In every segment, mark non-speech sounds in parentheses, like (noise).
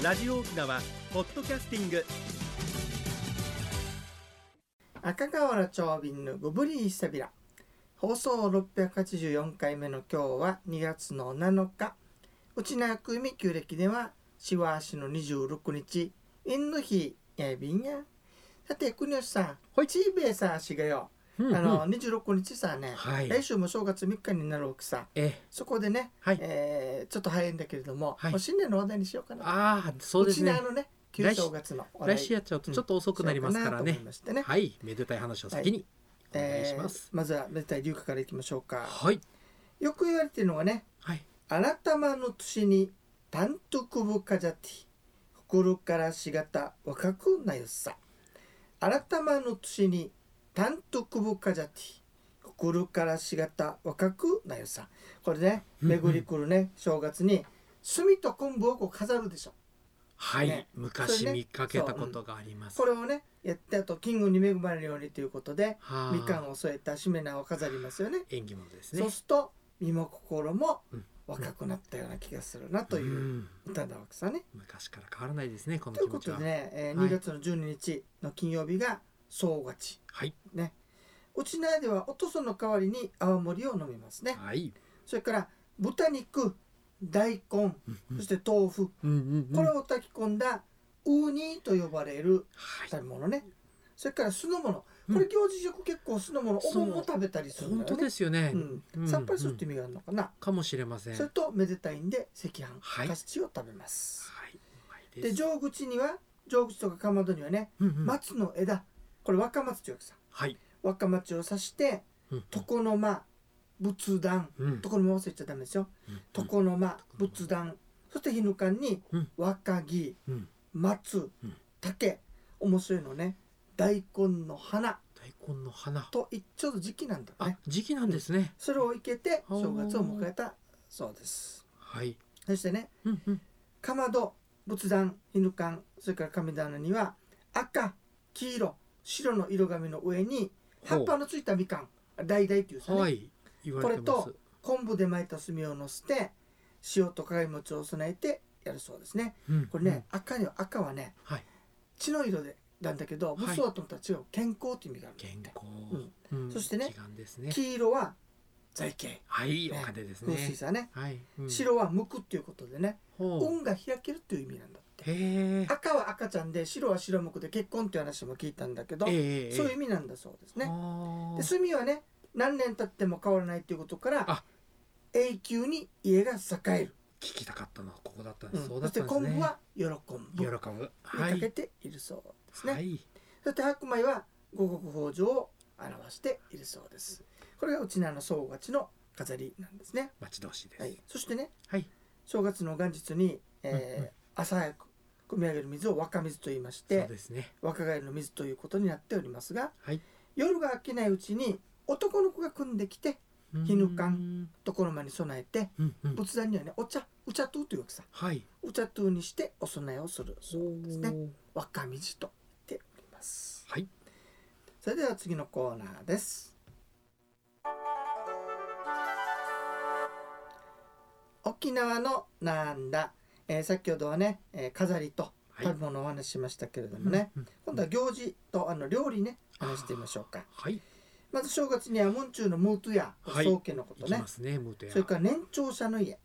ラジオ沖縄ポッドキャスティング。赤瓦町便のゴブリーサビラ放送684回目の今日は2月の7日。内縄組旧暦ではしわ足の26日。縁の日やいびんや。さて国吉さんはい。チーベイさしがようんあの26日さね、はい。来週も正月3日になるわけさえそこでね、はい。えーちょっと早いんだけれども、はい。新年の話題にしようかな。ああそうですね。ちなのね旧正月の来週やっちゃうとちょっと遅くなりますからしようかなとね。はい。めでたい話を先にお願いします。えーまずはめでたい流歌からいきましょうか。はい。よく言われてるのがねはい「あなたまの年にたんとくぶかじゃて心からしがた若くなよさ」「あなたまの年にたんとくぶかじゃて心からしがた若くなよさ」これねうんうん。巡り来るね正月に炭と昆布をこう飾るでしょ。はい、ね。昔見かけたことがあります、これをねやってあとキングに恵まれるようにということではあ。みかんを添えたしめ縄を飾りますよね。縁起物ですね。そうすると身も心もうん。若くなったような気がするなといううん。歌なわけさね。昔から変わらないですねこのというこ気持ちは。とでね、えーはい。2月の12日の金曜日が総勝ち。はい。ね。うちなではおとその代わりに泡盛を飲みますね。はい。それから豚肉大根そして豆腐。うんうんうん。これを炊き込んだウーニーと呼ばれるはい。食べ物ね。それから酢の物。うん。これ行事食結構酢の物お盆も食べたりするん本当だよね。ですよね、うん。うんさっぱりするって意味があるのかな。かもしれません。それとめでたいんで赤飯はい。カスチを食べます、はい。で上口には上口とかかまどにはねうんうん。松の枝これ若松というわけさはい、若松を刺してうん床の間仏壇。うん。床の間忘れちゃダメですよ。うん。床の間仏壇。そして日ぬかんにうん。若木うん。松うん。竹。面白いのね。大根の花。大根の花。と一ちょうど時期なんだあね時期なんですね、それを生けて正月を迎えたそうです。はい、そしてねうんうん、かまど仏壇日ぬかんそれから神棚には赤黄色白の色紙の上に葉っぱのついたみかん橙っていうさね、はい言われてます。これ昆布で巻いた炭をのせて塩と鏡餅を備えてやるそうですね。うんこれね、赤には赤はねはい。血の色でなんだけどはい。武装と思ったら違う。健康という意味がある健んだって康、うん。そしてね違うんですね。黄色は財形。はい、ねお金です風水ねさね、はい、うん。白は向くっていうことでねほう。運が開けるっていう意味なんだって。へえ赤は赤ちゃんで白は白向くで結婚っていう話も聞いたんだけど、ええそういう意味なんだそうですね。あで炭はね何年経っても変わらないということからあ。永久に家が栄える、聞きたかったのはここだったんです、うん。そだったんですね。昆布は喜ぶ。喜にぶ。はい。かけているそうですね、はい。そして白米は五穀豊穣を表しているそうです。これがうちなの総勝ちの飾りなんですね、待ち遠しいです。はい、そしてねはい。正月の元日に、えーうんうん。朝早く汲み上げる水を若水と言いましそうてですね。若返りの水ということになっておりますがはい。夜が明けないうちに男の子が組んできて日ぬかん床の間に備えてうんうん。仏壇にはねお茶お茶とうというわけさ。はい。お茶とうにしてお供えをする。そうですね。若水と言っております。はい。それでは次のコーナーです。沖縄のなんだ、えー先ほどはね、えー飾りとはい。食べ物をお話ししましたけれどもね、うん今度は行事とあの料理ね話してみましょうか。はい。まず正月にはムンチューのムートゥやはい。宗家のことね、ねそれから年長者の家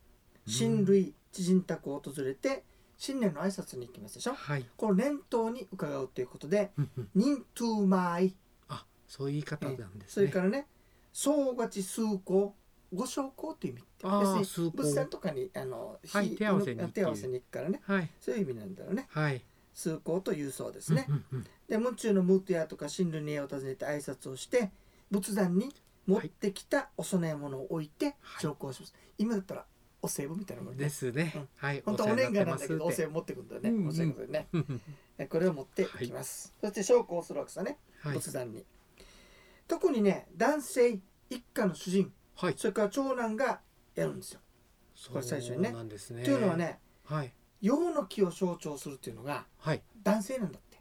親類知人宅を訪れて新年の挨拶に行きますでしょ。はい。この年頭に伺うということでうんうん「忍トゥーマイあそういう言い方なん」ですそれねからね「総勝ち数行」ご昇降という意味要するに仏壇とかにあの、はい火手合わせに行くからね。はい。そういう意味なんだろうね。はい。数行というそうですね、うんうんうん。で夢中のムートヤとか親類の家を訪ねて挨拶をして仏壇に持ってきたお供え物を置いてはい。昇降します、今だったらお歳暮みたいなもんね。ですね。うん。はい。本当はお年賀なんだけどお世歳暮持ってくるんだよね、うんうん。お歳暮でね。これを持っていきます、そして昇降するわけさね。はい。仏壇に、特にね男性一家の主人はい。それから長男がやるんですよ、これ最初にね。そうなんですね。というのはねはい。陽の木を象徴するっていうのがはい。男性なんだって。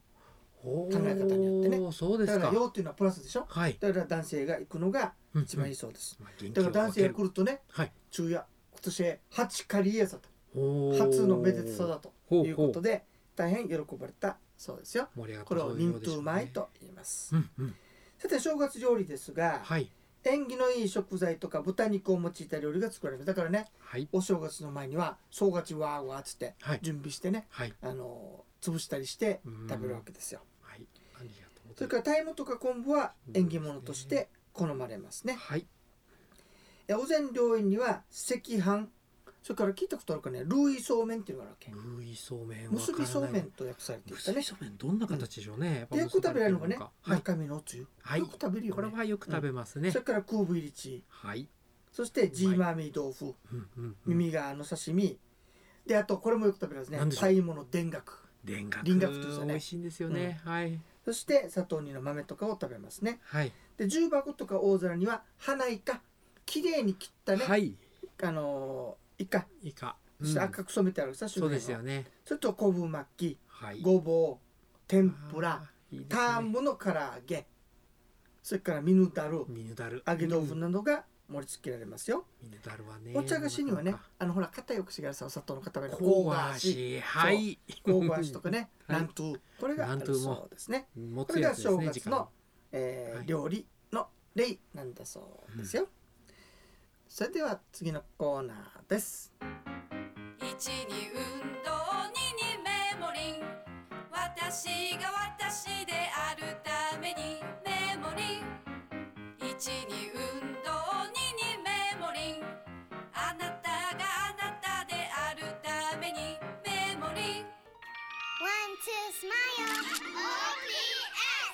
考考え方によってね。そうですか。だから陽っていうのはプラスでしょ。はい。だから男性が行くのが一番いいいそうです、まあ元気だから男性が来るとねはい。昼夜今年初狩りやさと。初のめでたさだとほいうことで大変喜ばれたそうですよ。盛り上がったこれを忍そういうようでしょう冬米と言います。うんうん。さて正月料理ですが、はい縁起のいい食材とか豚肉を用いた料理が作られるだからねはい。お正月の前には正月わーわーっつってはい。準備してねはい。あの潰したりしてうん。食べるわけですよ。はい。ありがとうごそれから鯛芋とか昆布は縁起物として好まれますね。はい。えお膳良縁には赤飯それから聞いたことあるかね。ルイそうめんっていうのがあるわけ。ルイそうめん結びそうめんわと訳されていたね。ないそうめんどんな形でしょうね。やっぱでよく食べられるのがねはい。中身のおつゆ。はい。よく食べるよこれね。はよく食べますね。それから空部入りチはい。そしてジーマーミー豆腐。うんうんうん。耳がの刺身。であとこれもよく食べるんですね。何でしょう？鯛芋の田楽。田楽。輪楽っていうね。美味しいんですよね。はい。そして砂糖煮の豆とかを食べますね。はい。で重箱とか大皿には花イカきれいに切ったね、はい。あのーイカ。イカ。そして赤く染めてあるさ、そうですよね。それと昆布巻きはい。ごぼう天ぷらいいですタンムの唐揚げそれからミヌダルミヌダル。揚げ豆腐うんなどが盛り付けられますよ、ミヌダルはねお茶菓子にはねあのほら硬いお菓子がさお砂糖の固めの香香ばしはい。香ばしとかね、(laughs) はい。南東これがあるそうですね。持これが正月のえーはい。料理の例なんだそうですよ、それでは次のコーナーです。一に運動二にメモリン。私が私であるためにメモリン。一に運動二にメモリン。あなたがあなたであるためにメモリン。One, two, smile.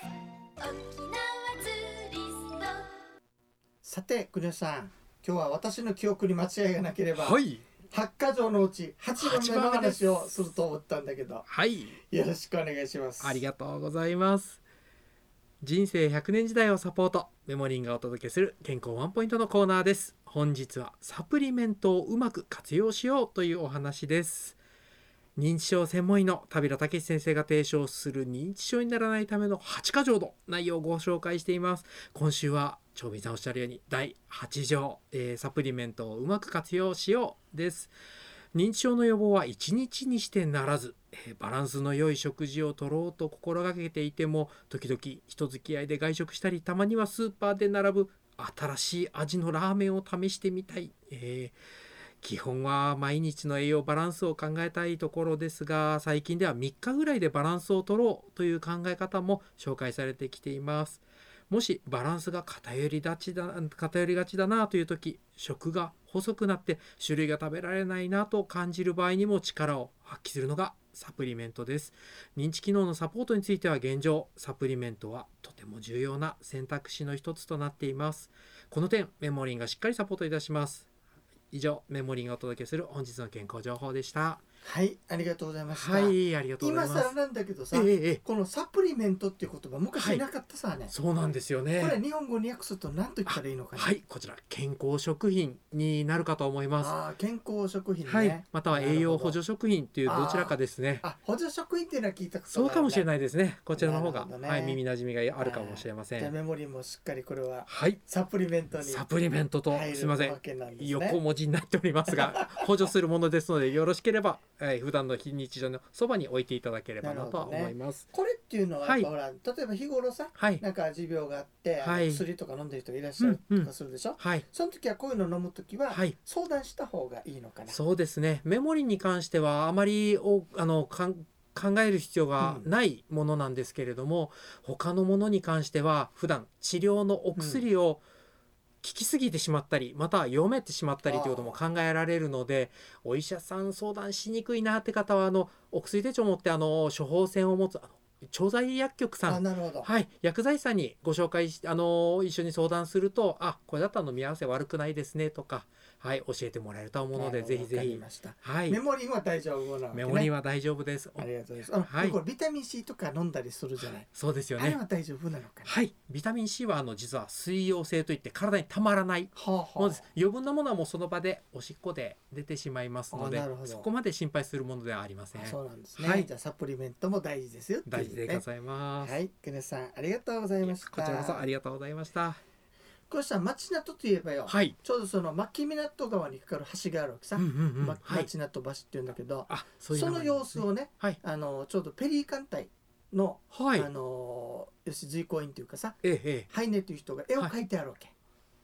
OPS. 沖縄ツーリスト。さて国吉さん今日は私の記憶に間違いがなければ、はい。八箇条のうち8番目の八番目です話をすると思ったんだけどはい。よろしくお願いします。ありがとうございます。人生100年時代をサポートメモリンがお届けする健康ワンポイントのコーナーです。本日はサプリメントをうまく活用しようというお話です。認知症専門医の田平武先生が提唱する認知症にならないための8箇条の内容をご紹介しています。今週は長美さんおっしゃるように第8条、えーサプリメントをうまく活用しようです。認知症の予防は1日にしてならず、えーバランスの良い食事をとろうと心がけていても時々人付き合いで外食したりたまにはスーパーで並ぶ新しい味のラーメンを試してみたい、えー基本は毎日の栄養バランスを考えたいところですが最近では3日ぐらいでバランスを取ろうという考え方も紹介されてきています。もしバランスが偏りがちだ偏りがちだなという時食が細くなって種類が食べられないなと感じる場合にも力を発揮するのがサプリメントです。認知機能のサポートについては現状サプリメントはとても重要な選択肢の一つとなっています。この点メモリンがしっかりサポートいたします。以上メモリンがお届けする本日の健康情報でした。はいありがとうございました、はいありがとうございます。今更なんだけどさ、ええええ。このサプリメントっていう言葉昔いなかったさね、そうなんですよね。これ日本語に訳すると何と言ったらいいのかなはいこちら健康食品になるかと思います。あー健康食品ね、はいまたは栄養補助食品っていうどちらかですね。あ補助食品っていうのは聞いたことそうかもしれいないですね。こちらの方が、はい耳なじみがあるかもしれませじゃメモリーもしっかりこれははい。サプリメントにサプリメントとすみません。横文字になっておりますが (laughs) 補助するものですのでよろしければ、えー、普段の非日常のそばに置いていただければなと思います、これっていうのははい。例えば日頃さはい。なんか持病があって、はい。薬とか飲んでる人がいらっしゃるとかするでしょ、はい。その時はこういうの飲む時ははい。相談した方がいいのかな、そうですね。メモリに関してはあまりおあのかん考える必要がないものなんですけれども、他のものに関しては普段治療のお薬を効きすぎてしまったりまたは読めてしまったりということも考えられるのでお医者さん相談しにくいなって方はあのお薬手帳を持ってあの処方箋を持つあの調剤薬局さん。はい、薬剤師さんにご紹介しあの一緒に相談するとあこれだったら飲み合わせ悪くないですねとか、はい、教えてもらえると思うのでぜひぜひ、はい。メ、モリーは大丈夫なね、メモリーは大丈夫です。ありがとうございます。はい。これビタミン C とか飲んだりするじゃない、そうですよね。あれは大丈夫なのかな、はい、ビタミン C はあの実は水溶性といって体にたまらないはあはあ。余分なものはもうその場でおしっこで出てしまいますのでそこまで心配するものではありません。あ。そうなんですね、はい。じゃあサプリメントも大事ですよね。大事でございます。はい、ケネさんありがとうございました。こちらこそありがとうございました。これさ町名とといえばよ、はい。ちょうどその牧港川にかかる橋があるわけさ、うんうんうん。まはい。町名と橋っていうんだけど、あそういうその様子をねはい。あのちょうどペリー艦隊の、はい。あの吉随行員というかさええええ。ハイネという人が絵を描いてあるわけ、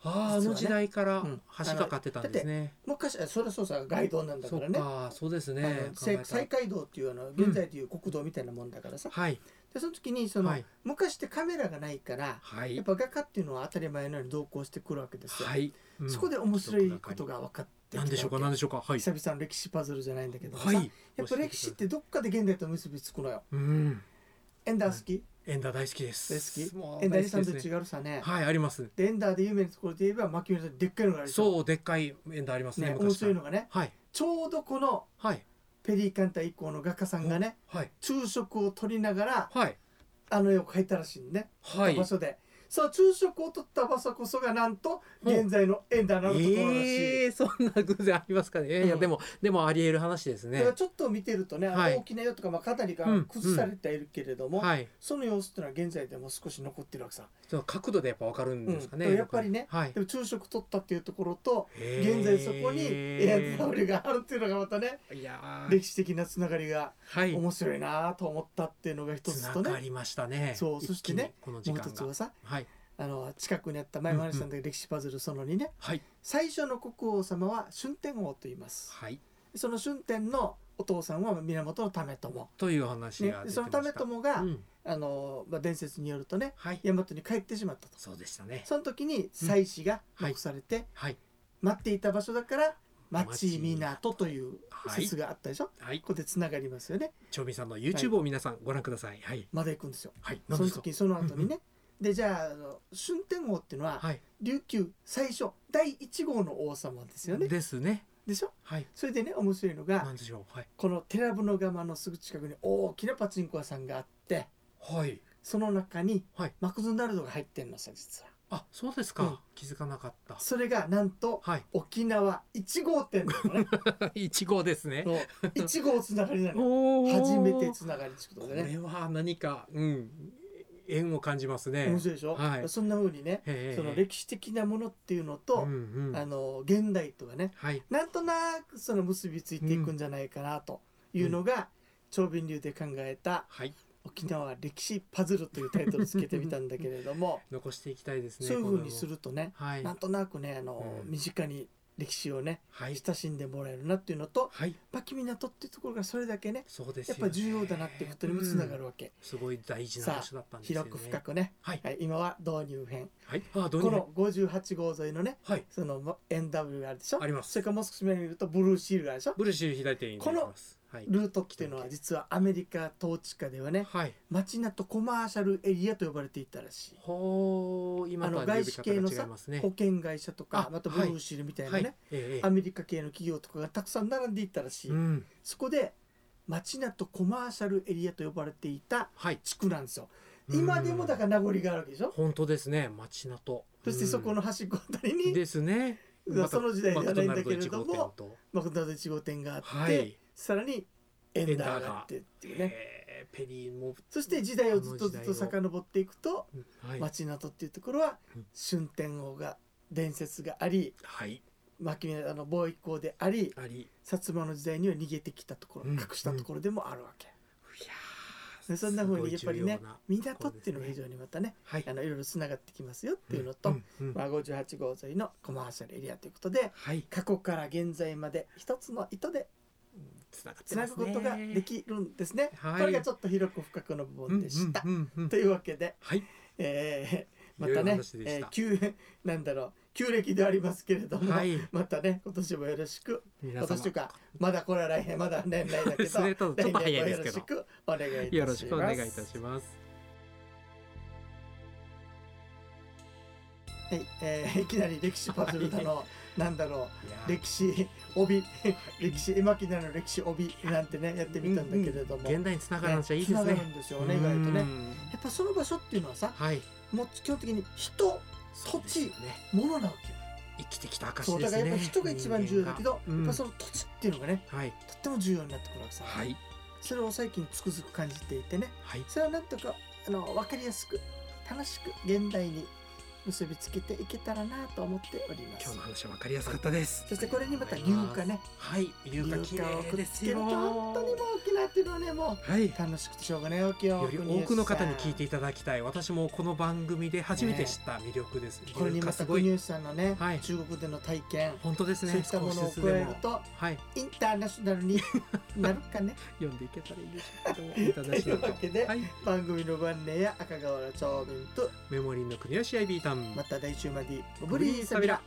あね。の時代からうん。橋がかってたんですね。昔あそれはそうさ街道なんだからね。かそうですあね西海道っていうあの現在でいう国道みたいなもんだからさ、はいでその時にその、はい。昔ってカメラがないからはい。やっぱ画家っていうのは当たり前のように同行してくるわけですよ、はい。うん。そこで面白いことが分かって何でしょうか何でしょうか。はい。久々の歴史パズルじゃないんだけどさ、はい。やっぱ歴史ってどっかで現代と結びつくのよ。うん。エンダー好き、エンダー大好きです。大好き。エンダーにサンドイッチ大好きですね。があるさね、はいあります。でエンダーで有名なところで言えば牧村ででっかいのがあるそうでっかいエンダーありますねね面白いのがねはい。ちょうどこのはいペリー艦隊以降の画家さんがねはい。昼食を取りながらはい。あの絵を描いたらしいんね、はい。場所でそう昼食を取った場所こそがなんと現在のエンダーのあるところらしい、ええそんな偶然ありますかね。いやいやうんでもでもありえる話ですね。ちょっと見てるとね、はい。大きなよとか、まあ、かなりがうん。崩されてはいるけれども、はい。その様子っていうのは現在でも少し残ってるわけさ、その角度でやっぱわかるんですかねうん。やっぱりねはい。でも昼食取ったっていうところと現在そこにエアタオルがあるっていうのがまたね歴史的なつながりがはい。面白いなと思ったっていうのが一つつとね。ながりましたね。そうそしてねこの時もう一つはさはいあの近くにあった前も話したんだけど、歴史パズルその2ね。はい。最初の国王様は春天王と言います。はい。その春天のお父さんは源為朝、という話ねが、出てその為朝が、うん。あのまあ、伝説によるとねはい。大和に帰ってしまったと。そうでしたね。その時に祭祀がはい残されて、はい。待っていた場所だから町町港という説があったでしょ、はい。ここでつながりますよね。長美さんの YouTube を皆さんご覧ください。はい。まだ行くんですよ。はい。その時その後にね、でじゃああの春天王っていうのは、はい。琉球最初第1号の王様ですよね。ですね。でしょ？はい。それでね面白いのがなんでしょう？はい。この寺船釜のすぐ近くに大きなパチンコ屋さんがあってはい。その中にはい。マクドナルドが入ってんのさ実は。あそうですか、うん。気づかなかった。それがなんとはい。沖縄1号店なのね。(laughs) 一号ですね。そう。1号つながりなの (laughs) おー。初めてつながりってことこでね。れは何かうん縁を感じますね。面白いでしょ、はい。そんな風にねその歴史的なものっていうのと、うんうん。あの現代とがねはい。なんとなくその結びついていくんじゃないかなというのが、長瓶流で考えたはい「沖縄歴史パズル」というタイトルつけてみたんだけれども (laughs) 残していきたいですねそういう風にするるとね、はい。なんとなくねあの、うん。身近に歴史をねはい。親しんでもらえるなっていうのとはい。牧港っていうところがそれだけねそうですよやっぱ重要だなっていうことにもつながるわけ、すごい大事な場所だったんですよね。広く深くね、はい。はい、今は導入編。はい。あどうにこの58号沿いのねはい。その NW があるでしょ？あります。それからもう少し前に見るとブルーシールがあるでしょ？ブルシル左手に出てきます。はいルートっていうのは実はアメリカ統治下ではねはい。街なとコマーシャルエリアと呼ばれていたらしい。ほう今とはあの外資系のさ保険会社とかあまたブルーシールみたいなね、はい。ええアメリカ系の企業とかがたくさん並んでいったらしい、うん。そこで街なとコマーシャルエリアと呼ばれていたはい。地区なんですよ。今でもだから名残があるわけでしょ？本当ですね街なと。そしてそこの端っこあたりうんにですね。その時代ではないんだけれどもマクドナルド1号店と。マクドナルド1号店があって、はいさらにエンダーがあってっていうね。えーペリーもそして時代をずっとずっと遡っていくとはい。町名とっていうところはうん。春天王が伝説がありはい。牧目あの貿易港であり薩摩の時代には逃げてきたところ、うん隠したところでもあるわけ、いやでそんな風にやっぱりね港っていうのが非常にまたねはい。あのいろいろつながってきますよっていうのと、うんうん。まあ、58号沿いのコマーシャルエリアということではい。過去から現在まで一つの糸でつながってつなぐことができるんですね。はい。これがちょっと広く深くの部分でした。うんうんうんうんというわけで、はい。えーまたね話でした。えー旧なんだろう旧暦ではありますけれども、はい。またね今年もよろしく皆今年とかまだこれは来年まだ年内だけど (laughs) 来年もよろしくお願いいたします。よろしくお願いいたします。はい、えーいきなり歴史パズルだの、なんだろう歴史帯歴史絵巻なの歴史帯なんてねやってみたんだけれども、現代につながるんじゃいいですね。るんですよね意外とね。うんやっぱその場所っていうのはさはい。もう基本的に人そうですよね。物なわけよ。生きてきた証ですね。からやっぱ人が一番重要だけど、人間が。やっぱその土地っていうのがねうんはい。とっても重要になってくるわけさ、はい。それを最近つくづく感じていてね。はい。それをなんとかあの分かりやすく楽しく現代に結びつけていけたらなと思っております。今日の話は分かりやすかったです。そしてこれにまた硫化ねはい。硫化綺麗ですよ。本当にもう沖縄っていうのはねもはい。う楽しくてしょうがないわけよより多くの方に聞いていただきたい。私もこの番組で初めて知った魅力です、これにまたごい。吉さんのね、はい。中国での体験。本当ですね。そういったものを加えるとはい。インターナショナルになるかね。(laughs) 読んでいけたらいいでしょう。(laughs) というわけではい。番組のご案内や赤瓦町民とメモリーの国吉 IB タウンまた来週まで。ごぶりーさびら